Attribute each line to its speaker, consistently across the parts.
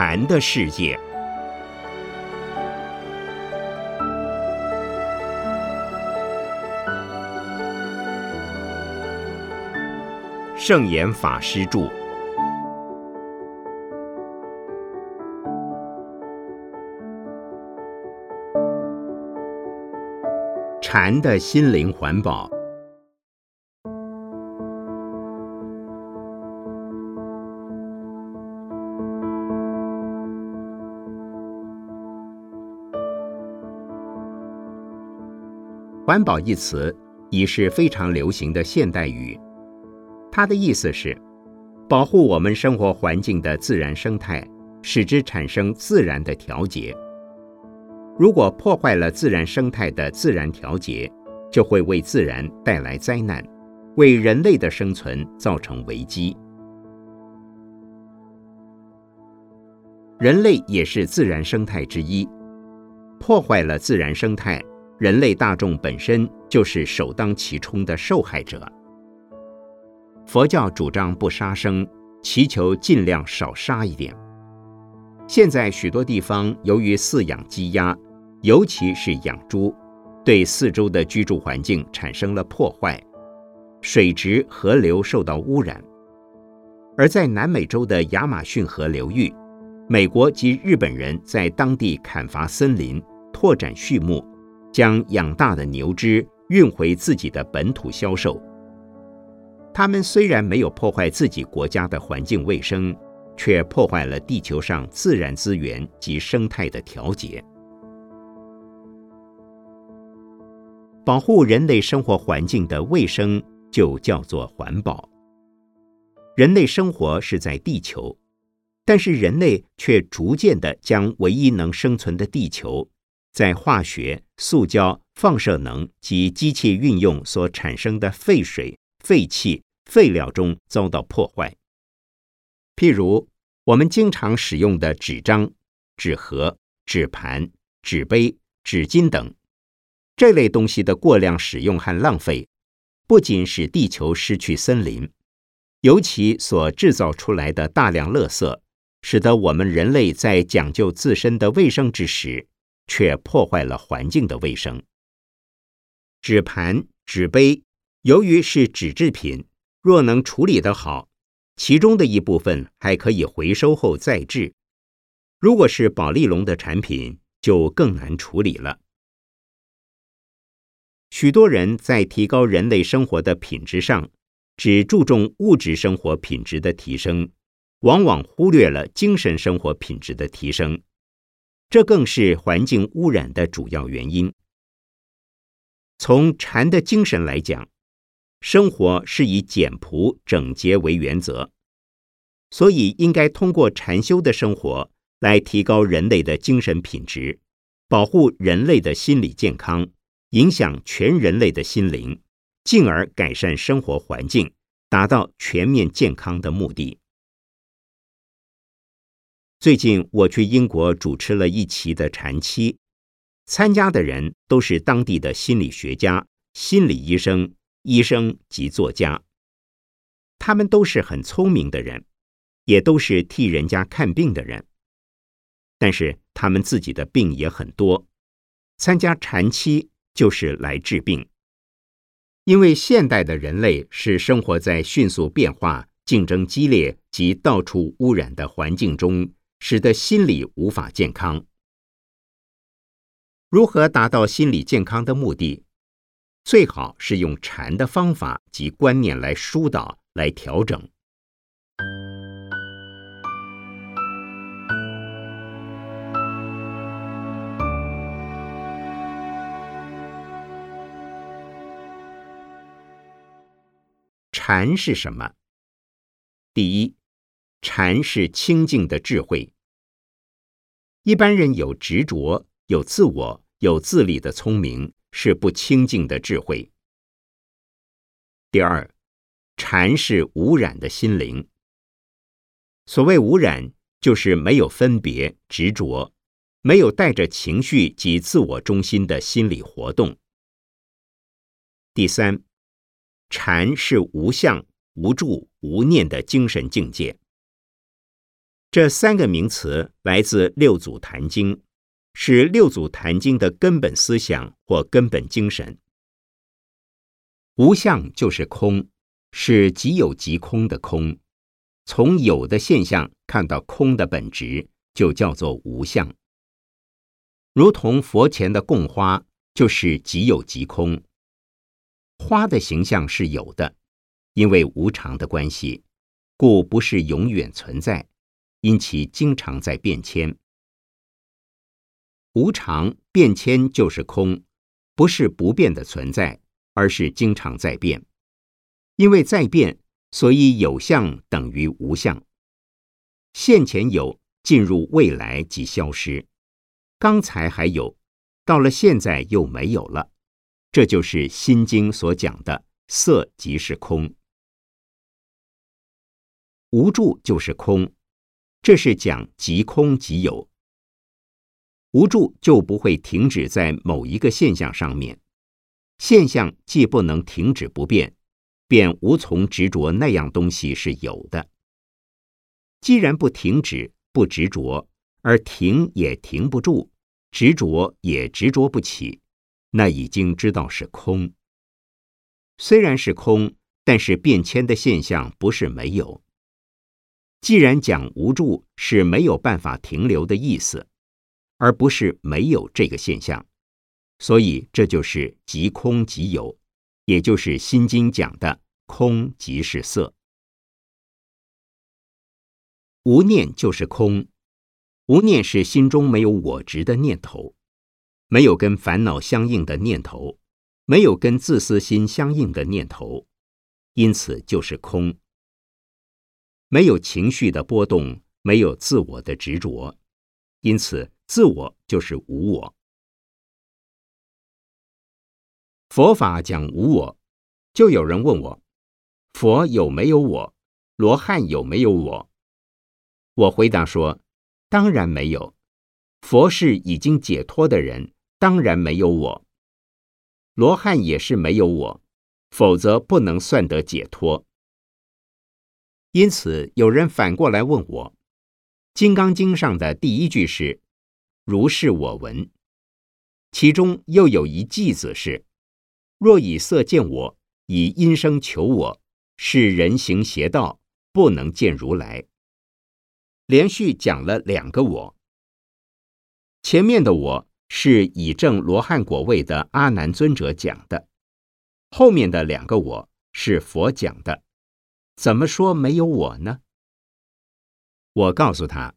Speaker 1: 禅的世界。圣严法师著。禅的心灵环保。环保一词已是非常流行的现代语，它的意思是保护我们生活环境的自然生态，使之产生自然的调节。如果破坏了自然生态的自然调节，就会为自然带来灾难，为人类的生存造成危机。人类也是自然生态之一，破坏了自然生态。人类大众本身就是首当其冲的受害者。佛教主张不杀生，祈求尽量少杀一点。现在许多地方由于饲养鸡鸭，尤其是养猪，对四周的居住环境产生了破坏，水质、河流受到污染。而在南美洲的亚马逊河流域，美国及日本人在当地砍伐森林，拓展畜牧。将养大的牛只运回自己的本土销售。他们虽然没有破坏自己国家的环境卫生，却破坏了地球上自然资源及生态的调节。保护人类生活环境的卫生就叫做环保。人类生活是在地球，但是人类却逐渐的将唯一能生存的地球。在化学、塑胶、放射能及机器运用所产生的废水、废气、废料中遭到破坏。譬如我们经常使用的纸张、纸盒、纸盘、纸杯、纸巾等这类东西的过量使用和浪费，不仅使地球失去森林，尤其所制造出来的大量垃圾，使得我们人类在讲究自身的卫生之时。却破坏了环境的卫生。纸盘、纸杯，由于是纸制品，若能处理得好，其中的一部分还可以回收后再制；如果是宝丽龙的产品，就更难处理了。许多人在提高人类生活的品质上，只注重物质生活品质的提升，往往忽略了精神生活品质的提升。这更是环境污染的主要原因。从禅的精神来讲，生活是以简朴整洁为原则，所以应该通过禅修的生活来提高人类的精神品质，保护人类的心理健康，影响全人类的心灵，进而改善生活环境，达到全面健康的目的。最近我去英国主持了一期的禅期，参加的人都是当地的心理学家、心理医生、医生及作家。他们都是很聪明的人，也都是替人家看病的人。但是他们自己的病也很多，参加禅期就是来治病。因为现代的人类是生活在迅速变化、竞争激烈及到处污染的环境中。使得心理无法健康。如何达到心理健康的目的？最好是用禅的方法及观念来疏导、来调整。禅是什么？第一。禅是清净的智慧。一般人有执着、有自我、有自利的聪明，是不清净的智慧。第二，禅是无染的心灵。所谓无染，就是没有分别、执着，没有带着情绪及自我中心的心理活动。第三，禅是无相、无住、无念的精神境界。这三个名词来自六祖坛经，是六祖坛经的根本思想或根本精神。无相就是空，是即有即空的空。从有的现象看到空的本质，就叫做无相。如同佛前的供花，就是即有即空。花的形象是有的，因为无常的关系，故不是永远存在，因其经常在变迁。无常变迁就是空，不是不变的存在，而是经常在变。因为在变。所以有相等于无相，现前有，进入未来即消失；刚才还有，到了现在又没有了。这就是《心经》所讲的“色即是空”，无助就是空，这是讲即空即有。无助就不会停止在某一个现象上面，现象既不能停止不变。便无从执着那样东西是有的。既然不停止、不执着，而停也停不住，执着也执着不起，那已经知道是空。虽然是空，但是变迁的现象不是没有。既然讲无助是没有办法停留的意思，而不是没有这个现象，所以这就是即空即有。也就是《心经》讲的“空即是色”，无念就是空，无念是心中没有我执的念头，没有跟烦恼相应的念头，没有跟自私心相应的念头，因此就是空。没有情绪的波动，没有自我的执着，因此自我就是无我。佛法讲无我，就有人问我：佛有没有我？罗汉有没有我？我回答说：当然没有。佛是已经解脱的人，当然没有我。罗汉也是没有我，否则不能算得解脱。因此，有人反过来问我：《金刚经》上的第一句是“如是我闻”，其中又有一句子是。若以色见我，以音声求我，是人行邪道，不能见如来。连续讲了两个我。前面的我是以正罗汉果位的阿难尊者讲的，后面的两个我是佛讲的。怎么说没有我呢？我告诉他，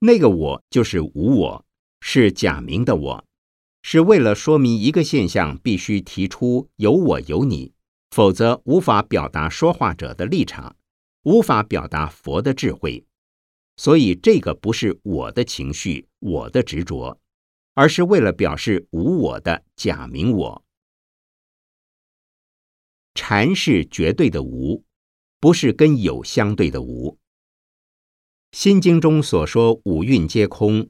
Speaker 1: 那个我就是无我，是假名的我。是为了说明一个现象，必须提出有我有你，否则无法表达说话者的立场，无法表达佛的智慧。所以这个不是我的情绪，我的执着，而是为了表示无我的假名我。禅是绝对的无，不是跟有相对的无。心经中所说五蕴皆空。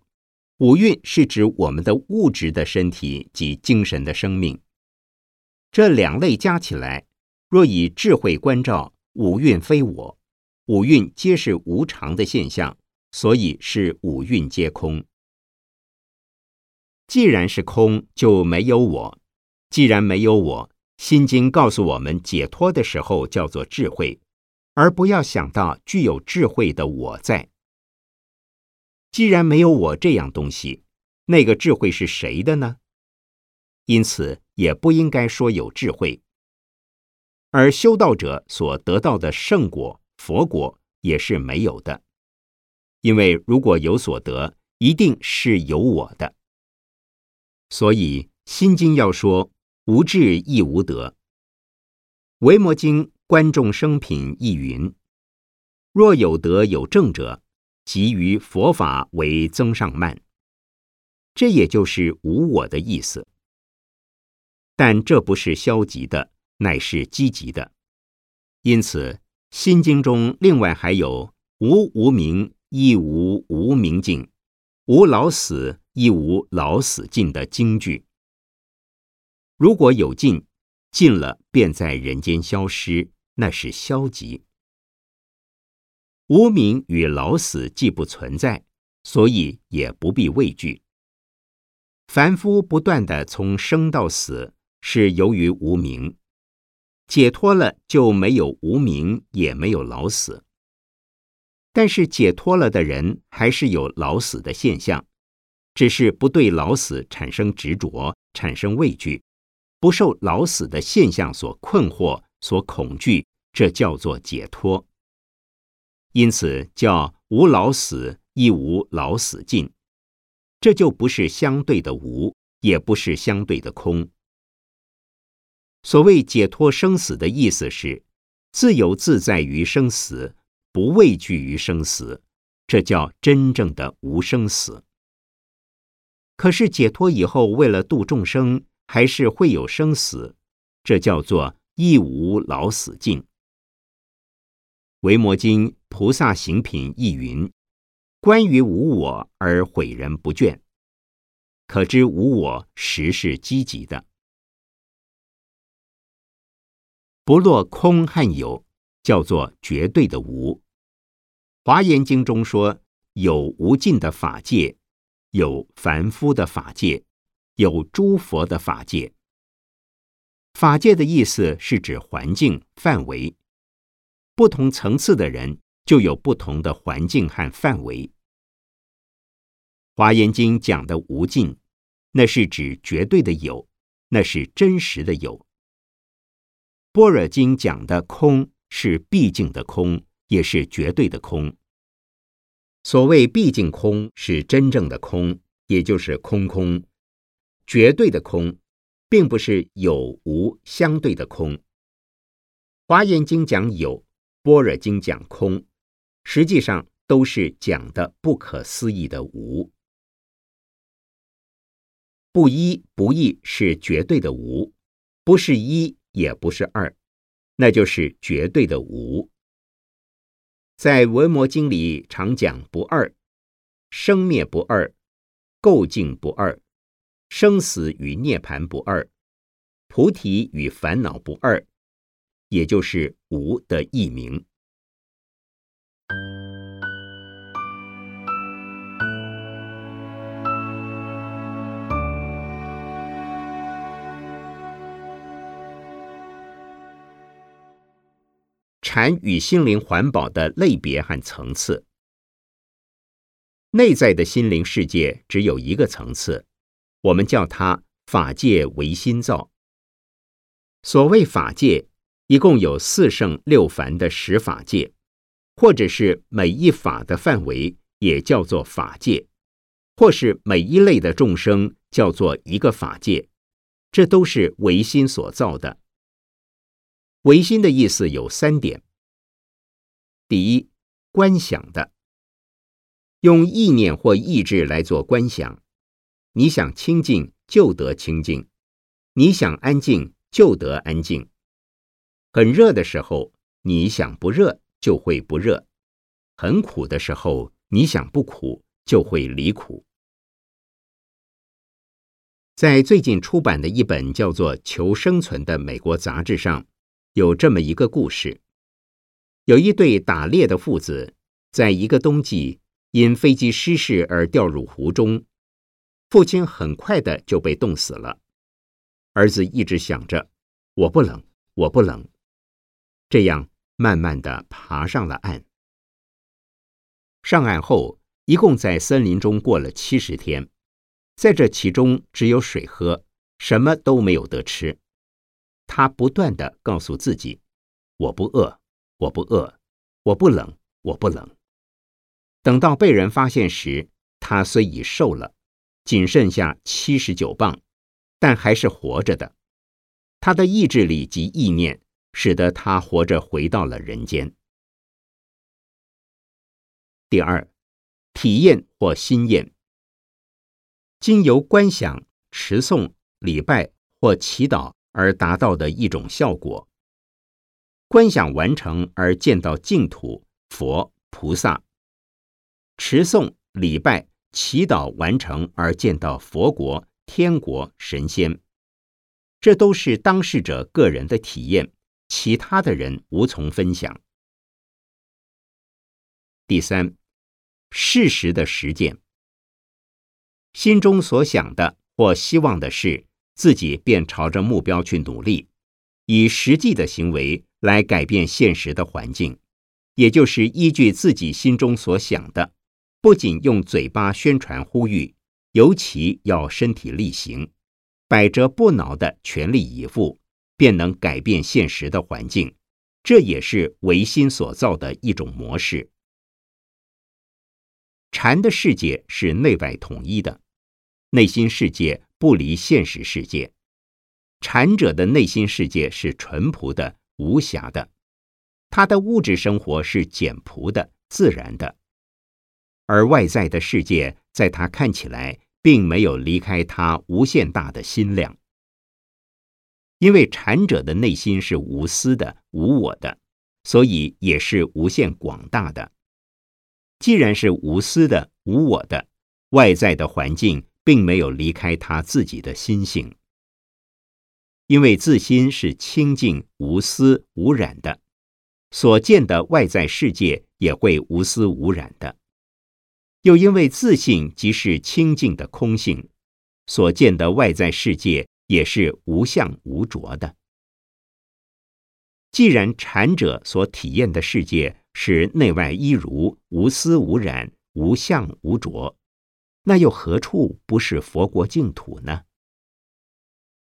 Speaker 1: 五蕴是指我们的物质的身体及精神的生命，这两类加起来，若以智慧关照，五蕴非我，五蕴皆是无常的现象，所以是五蕴皆空。既然是空，就没有我；既然没有我，心经告诉我们，解脱的时候叫做智慧，而不要想到具有智慧的我在。既然没有我这样东西，那个智慧是谁的呢？因此也不应该说有智慧。而修道者所得到的圣果、佛果也是没有的，因为如果有所得，一定是有我的。所以《心经》要说无智亦无得，《维摩经》观众生品亦云：若有德有正者。即于佛法为增上慢，这也就是无我的意思。但这不是消极的，乃是积极的。因此，《心经》中另外还有“无无明，亦无无明尽；无老死，亦无老死尽”的经句。如果有尽，尽了便在人间消失，那是消极。无名与老死既不存在，所以也不必畏惧。凡夫不断的从生到死，是由于无名。解脱了就没有无名，也没有老死。但是解脱了的人还是有老死的现象，只是不对老死产生执着，产生畏惧，不受老死的现象所困惑、所恐惧，这叫做解脱。因此叫无老死，亦无老死尽，这就不是相对的无，也不是相对的空。所谓解脱生死的意思是，自由自在于生死，不畏惧于生死，这叫真正的无生死。可是解脱以后，为了度众生，还是会有生死，这叫做亦无老死尽。维摩经菩萨行品亦云：“关于无我而毁人不倦，可知无我实是积极的。不落空和有，叫做绝对的无。华严经中说：有无尽的法界，有凡夫的法界，有诸佛的法界。法界的意思是指环境范围。”不同层次的人就有不同的环境和范围。华严经讲的无尽，那是指绝对的有，那是真实的有。般若经讲的空，是毕竟的空，也是绝对的空。所谓毕竟空，是真正的空，也就是空空。绝对的空，并不是有无相对的空。华严经讲有。般若经讲空，实际上都是讲的不可思议的无。不一不异是绝对的无，不是一也不是二，那就是绝对的无。在文摩经里常讲不二，生灭不二，构境不二，生死与涅盘不二，菩提与烦恼不二。也就是无的译名。禅与心灵环保的类别和层次，内在的心灵世界只有一个层次，我们叫它法界唯心造。所谓法界。一共有四圣六凡的十法界，或者是每一法的范围也叫做法界，或是每一类的众生叫做一个法界，这都是唯心所造的。唯心的意思有三点：第一，观想的，用意念或意志来做观想，你想清净就得清净，你想安静就得安静。很热的时候，你想不热就会不热；很苦的时候，你想不苦就会离苦。在最近出版的一本叫做《求生存》的美国杂志上，有这么一个故事：有一对打猎的父子，在一个冬季因飞机失事而掉入湖中，父亲很快的就被冻死了。儿子一直想着：“我不冷，我不冷。”这样慢慢的爬上了岸。上岸后，一共在森林中过了七十天，在这其中只有水喝，什么都没有得吃。他不断的告诉自己：“我不饿，我不饿，我不冷，我不冷。”等到被人发现时，他虽已瘦了，仅剩下七十九磅，但还是活着的。他的意志力及意念。使得他活着回到了人间。第二，体验或心验，经由观想、持诵、礼拜或祈祷而达到的一种效果。观想完成而见到净土、佛、菩萨；持诵、礼拜、祈祷完成而见到佛国、天国、神仙，这都是当事者个人的体验。其他的人无从分享。第三，事实的实践。心中所想的或希望的事，自己便朝着目标去努力，以实际的行为来改变现实的环境，也就是依据自己心中所想的，不仅用嘴巴宣传呼吁，尤其要身体力行，百折不挠的全力以赴，便能改变现实的环境。这也是唯心所造的一种模式。禅的世界是内外统一的。内心世界不离现实世界，禅者的内心世界是淳朴的、无暇的，他的物质生活是简朴的、自然的，而外在的世界在他看起来并没有离开他无限大的心量，因为禅者的内心是无私的、无我的，所以也是无限广大的。既然是无私的、无我的，外在的环境。并没有离开他自己的心性，因为自心是清净无私无染的，所见的外在世界也会无私无染的；又因为自信即是清净的空性，所见的外在世界也是无相无着的。既然禅者所体验的世界是内外一如、无私无染、无相无着。那又何处不是佛国净土呢？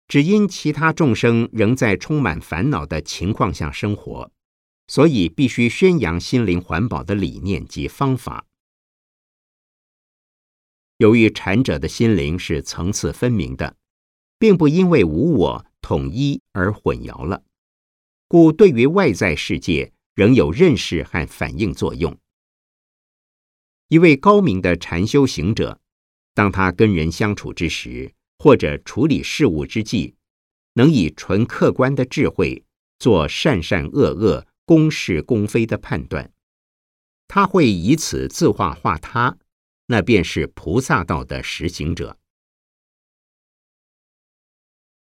Speaker 1: 只因其他众生仍在充满烦恼的情况下生活，所以必须宣扬心灵环保的理念及方法。由于禅者的心灵是层次分明的，并不因为无我统一而混淆了，故对于外在世界仍有认识和反应作用。一位高明的禅修行者。当他跟人相处之时，或者处理事务之际，能以纯客观的智慧做善善恶恶、公是公非的判断，他会以此自化化他，那便是菩萨道的实行者。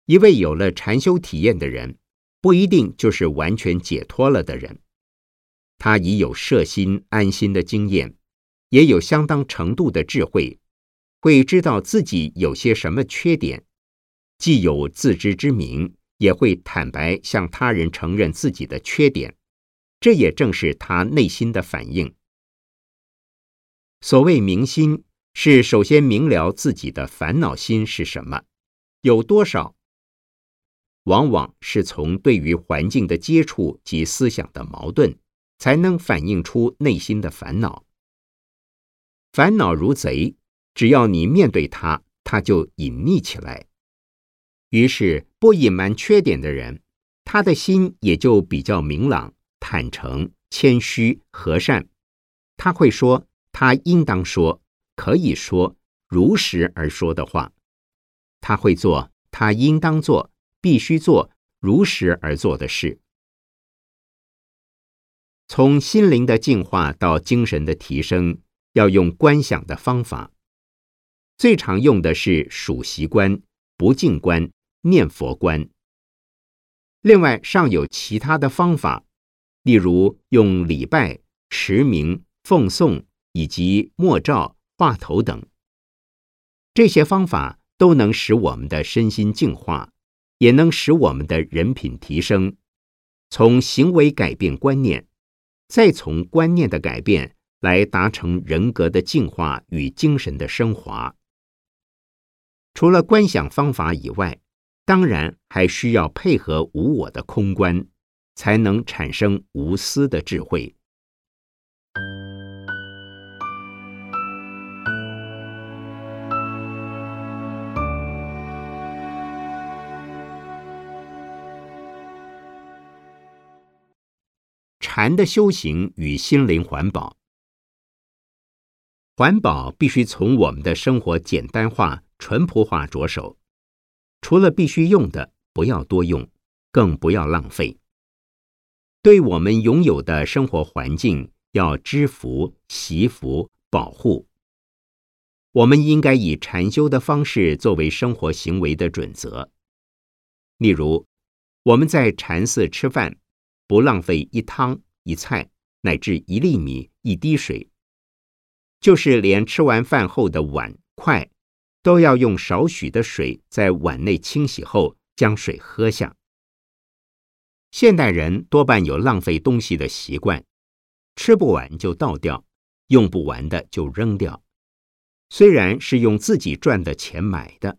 Speaker 1: 一位有了禅修体验的人，不一定就是完全解脱了的人，他已有摄心安心的经验，也有相当程度的智慧。会知道自己有些什么缺点，既有自知之明，也会坦白向他人承认自己的缺点，这也正是他内心的反应。所谓明心，是首先明了自己的烦恼心是什么，有多少，往往是从对于环境的接触及思想的矛盾，才能反映出内心的烦恼。烦恼如贼。只要你面对他，他就隐匿起来。于是，不隐瞒缺点的人，他的心也就比较明朗、坦诚、谦虚、和善。他会说他应当说、可以说、如实而说的话。他会做他应当做、必须做、如实而做的事。从心灵的净化到精神的提升，要用观想的方法。最常用的是数习观、不净观、念佛观。另外尚有其他的方法，例如用礼拜、持名、奉诵以及默照、画头等。这些方法都能使我们的身心净化，也能使我们的人品提升。从行为改变观念，再从观念的改变来达成人格的净化与精神的升华。除了观想方法以外，当然还需要配合无我的空观，才能产生无私的智慧。禅的修行与心灵环保，环保必须从我们的生活简单化。淳朴化着手，除了必须用的，不要多用，更不要浪费。对我们拥有的生活环境，要知福、惜福、保护。我们应该以禅修的方式作为生活行为的准则。例如，我们在禅寺吃饭，不浪费一汤一菜乃至一粒米、一滴水。就是连吃完饭后的碗筷，都要用少许的水在碗内清洗后，将水喝下。现代人多半有浪费东西的习惯，吃不完就倒掉，用不完的就扔掉。虽然是用自己赚的钱买的，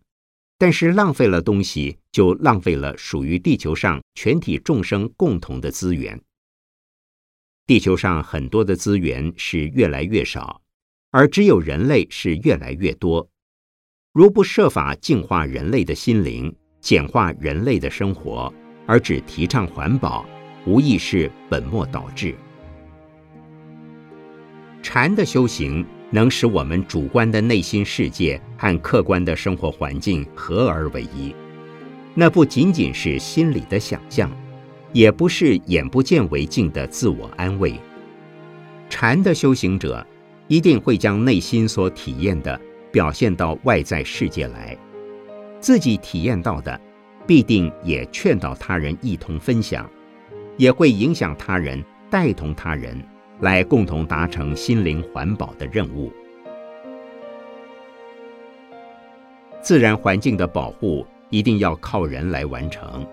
Speaker 1: 但是浪费了东西，就浪费了属于地球上全体众生共同的资源。地球上很多的资源是越来越少。而只有人类是越来越多，如不设法净化人类的心灵，简化人类的生活，而只提倡环保，无疑是本末倒置。禅的修行能使我们主观的内心世界和客观的生活环境合而为一，那不仅仅是心理的想象，也不是眼不见为净的自我安慰。禅的修行者。一定会将内心所体验的表现到外在世界来，自己体验到的，必定也劝导他人一同分享，也会影响他人，带同他人来共同达成心灵环保的任务。自然环境的保护一定要靠人来完成，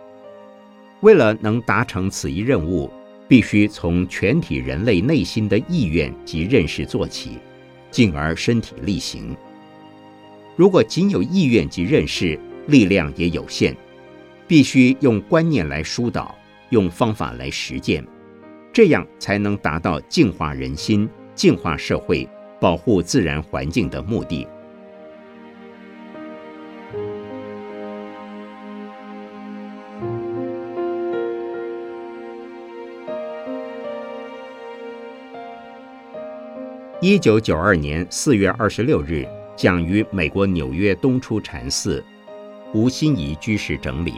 Speaker 1: 为了能达成此一任务。必须从全体人类内心的意愿及认识做起，进而身体力行。如果仅有意愿及认识，力量也有限，必须用观念来疏导，用方法来实践，这样才能达到净化人心、净化社会、保护自然环境的目的。一九九二年四月二十六日，讲于美国纽约东出禅寺，吴心怡居士整理。